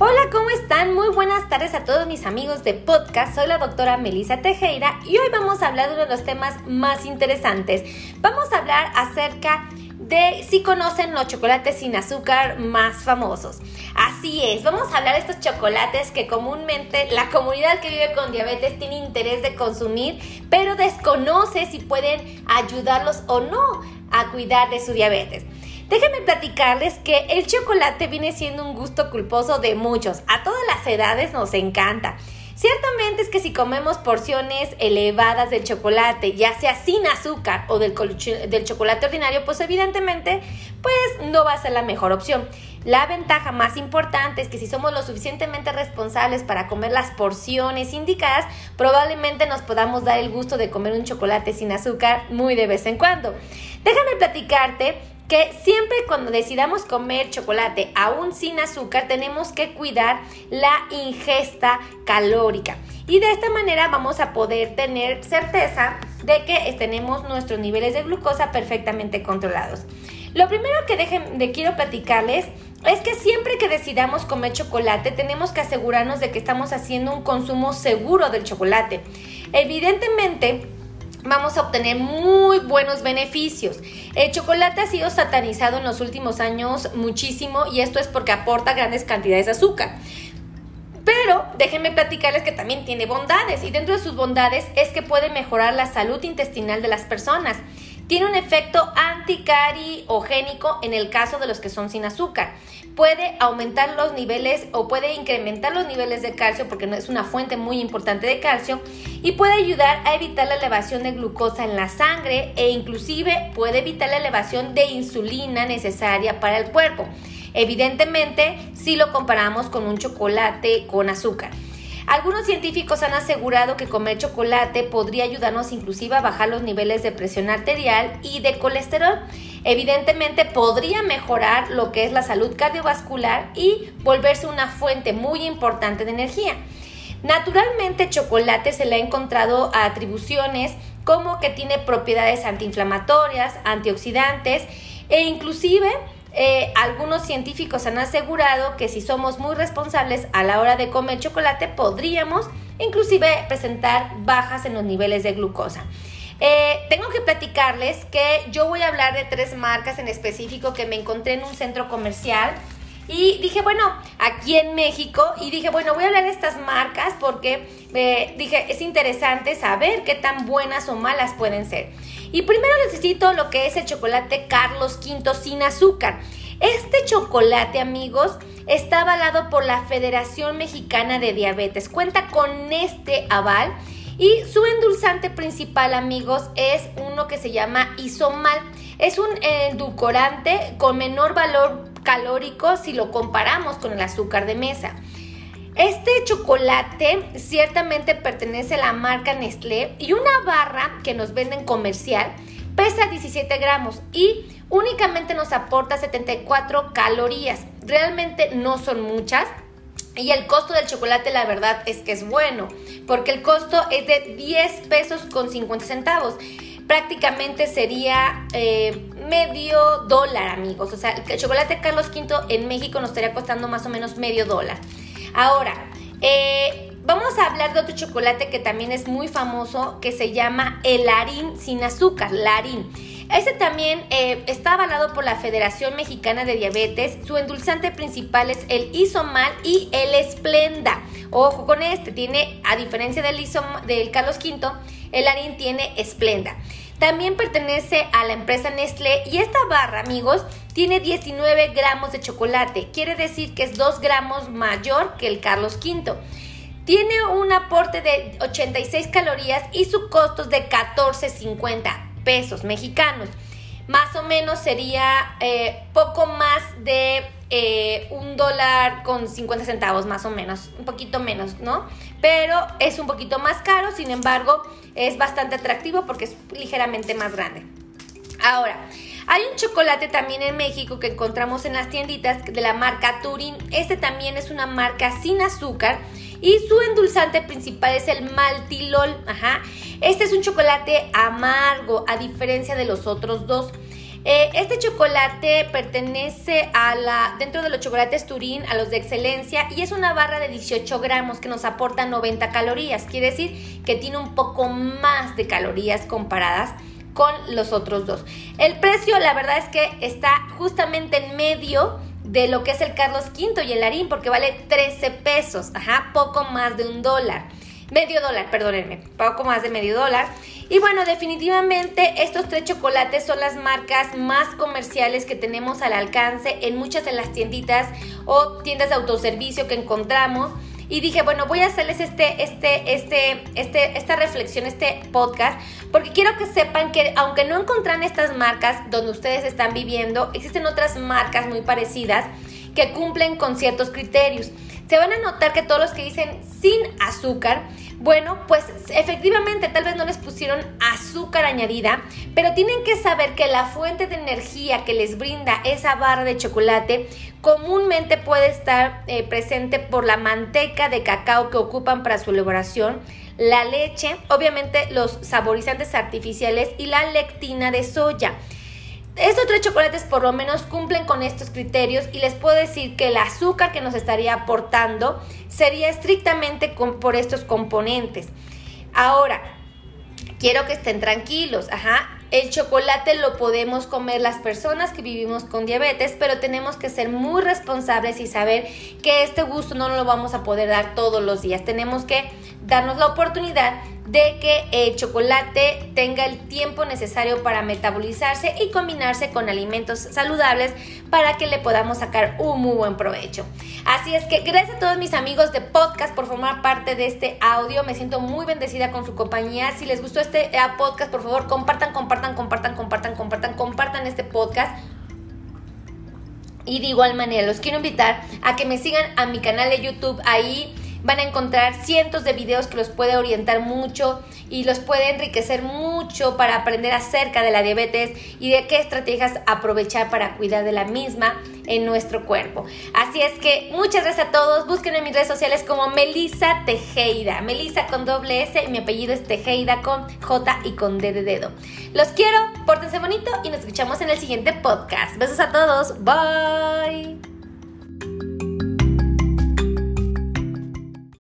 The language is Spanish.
Hola, ¿cómo están? Muy buenas tardes a todos mis amigos de podcast. Soy la doctora Melissa Tejera y hoy vamos a hablar de uno de los temas más interesantes. Vamos a hablar acerca de si conocen los chocolates sin azúcar más famosos. Así es, vamos a hablar de estos chocolates que comúnmente la comunidad que vive con diabetes tiene interés de consumir, pero desconoce si pueden ayudarlos o no a cuidar de su diabetes. Déjenme platicarles que el chocolate viene siendo un gusto culposo de muchos. A todas las edades nos encanta. Ciertamente es que si comemos porciones elevadas del chocolate, ya sea sin azúcar o del, del, chocolate ordinario, pues evidentemente pues no va a ser la mejor opción. La ventaja más importante es que si somos lo suficientemente responsables para comer las porciones indicadas, probablemente nos podamos dar el gusto de comer un chocolate sin azúcar muy de vez en cuando. Déjame platicarte que siempre cuando decidamos comer chocolate aún sin azúcar tenemos que cuidar la ingesta calórica y de esta manera vamos a poder tener certeza de que tenemos nuestros niveles de glucosa perfectamente controlados. Lo primero que dejen, de quiero platicarles es que siempre que decidamos comer chocolate tenemos que asegurarnos de que estamos haciendo un consumo seguro del chocolate. Evidentemente, vamos a obtener muy buenos beneficios. El chocolate ha sido satanizado en los últimos años muchísimo y esto es porque aporta grandes cantidades de azúcar. Pero déjenme platicarles que también tiene bondades y dentro de sus bondades es que puede mejorar la salud intestinal de las personas. Tiene un efecto anticariogénico en el caso de los que son sin azúcar. Puede aumentar los niveles o puede incrementar los niveles de calcio porque es una fuente muy importante de calcio y puede ayudar a evitar la elevación de glucosa en la sangre e inclusive puede evitar la elevación de insulina necesaria para el cuerpo. Evidentemente, si lo comparamos con un chocolate con azúcar. Algunos científicos han asegurado que comer chocolate podría ayudarnos inclusive a bajar los niveles de presión arterial y de colesterol. Evidentemente podría mejorar lo que es la salud cardiovascular y volverse una fuente muy importante de energía. Naturalmente, chocolate se le ha encontrado atribuciones como que tiene propiedades antiinflamatorias, antioxidantes e inclusive eh, algunos científicos han asegurado que si somos muy responsables a la hora de comer chocolate podríamos inclusive presentar bajas en los niveles de glucosa. Eh, tengo que platicarles que yo voy a hablar de tres marcas en específico que me encontré en un centro comercial y dije, bueno, aquí en México, y dije, bueno, voy a hablar de estas marcas porque eh, dije, es interesante saber qué tan buenas o malas pueden ser. Y primero necesito lo que es el chocolate Carlos V sin azúcar. Este chocolate, amigos, está avalado por la Federación Mexicana de Diabetes. Cuenta con este aval y su endulzante principal, amigos, es uno que se llama isomal. Es un edulcorante con menor valor calórico si lo comparamos con el azúcar de mesa. Este chocolate ciertamente pertenece a la marca Nestlé y una barra que nos venden comercial pesa 17 gramos y únicamente nos aporta 74 calorías. Realmente no son muchas. Y el costo del chocolate la verdad es que es bueno, porque el costo es de 10 pesos con 50 centavos. Prácticamente sería eh, medio dólar, amigos. O sea, el chocolate Carlos V en México nos estaría costando más o menos medio dólar. Ahora, eh, vamos a hablar de otro chocolate que también es muy famoso, que se llama el harín sin azúcar, larín. Este también eh, está avalado por la Federación Mexicana de Diabetes. Su endulzante principal es el isomal y el esplenda. Ojo con este, tiene, a diferencia del, isom del Carlos V, el harín tiene esplenda. También pertenece a la empresa Nestlé y esta barra, amigos, tiene 19 gramos de chocolate. Quiere decir que es 2 gramos mayor que el Carlos V. Tiene un aporte de 86 calorías y su costo es de 14.50 pesos mexicanos. Más o menos sería eh, poco más de eh, un dólar con 50 centavos, más o menos, un poquito menos, ¿no? Pero es un poquito más caro, sin embargo, es bastante atractivo porque es ligeramente más grande. Ahora, hay un chocolate también en México que encontramos en las tienditas de la marca Turín. Este también es una marca sin azúcar y su endulzante principal es el maltilol. Ajá. Este es un chocolate amargo a diferencia de los otros dos. Eh, este chocolate pertenece a la, dentro de los chocolates Turín, a los de excelencia, y es una barra de 18 gramos que nos aporta 90 calorías. Quiere decir que tiene un poco más de calorías comparadas con los otros dos. El precio, la verdad es que está justamente en medio de lo que es el Carlos V y el Harín, porque vale 13 pesos, ajá, poco más de un dólar. Medio dólar, perdónenme, poco más de medio dólar. Y bueno, definitivamente estos tres chocolates son las marcas más comerciales que tenemos al alcance en muchas de las tienditas o tiendas de autoservicio que encontramos. Y dije, bueno, voy a hacerles este, este, este, este, esta reflexión, este podcast, porque quiero que sepan que aunque no encontrarán estas marcas donde ustedes están viviendo, existen otras marcas muy parecidas que cumplen con ciertos criterios. Se van a notar que todos los que dicen sin azúcar, bueno, pues efectivamente tal vez no les pusieron azúcar añadida, pero tienen que saber que la fuente de energía que les brinda esa barra de chocolate comúnmente puede estar eh, presente por la manteca de cacao que ocupan para su elaboración, la leche, obviamente los saborizantes artificiales y la lectina de soya. Estos tres chocolates por lo menos cumplen con estos criterios y les puedo decir que el azúcar que nos estaría aportando sería estrictamente por estos componentes. Ahora, quiero que estén tranquilos, ajá. El chocolate lo podemos comer las personas que vivimos con diabetes, pero tenemos que ser muy responsables y saber que este gusto no lo vamos a poder dar todos los días. Tenemos que darnos la oportunidad de que el chocolate tenga el tiempo necesario para metabolizarse y combinarse con alimentos saludables para que le podamos sacar un muy buen provecho. Así es que gracias a todos mis amigos de podcast por formar parte de este audio. Me siento muy bendecida con su compañía. Si les gustó este eh, podcast, por favor, compartan, compartan, compartan, compartan, compartan, compartan este podcast. Y de igual manera, los quiero invitar a que me sigan a mi canal de YouTube. Ahí van a encontrar cientos de videos que los puede orientar mucho y los puede enriquecer mucho para aprender acerca de la diabetes y de qué estrategias aprovechar para cuidar de la misma en nuestro cuerpo. Así es que muchas gracias a todos. Busquen en mis redes sociales como Melisa Tejeda. Melisa con doble S y mi apellido es Tejeda con J y con D de dedo. Los quiero, pórtense bonito y nos escuchamos en el siguiente podcast. Besos a todos. Bye.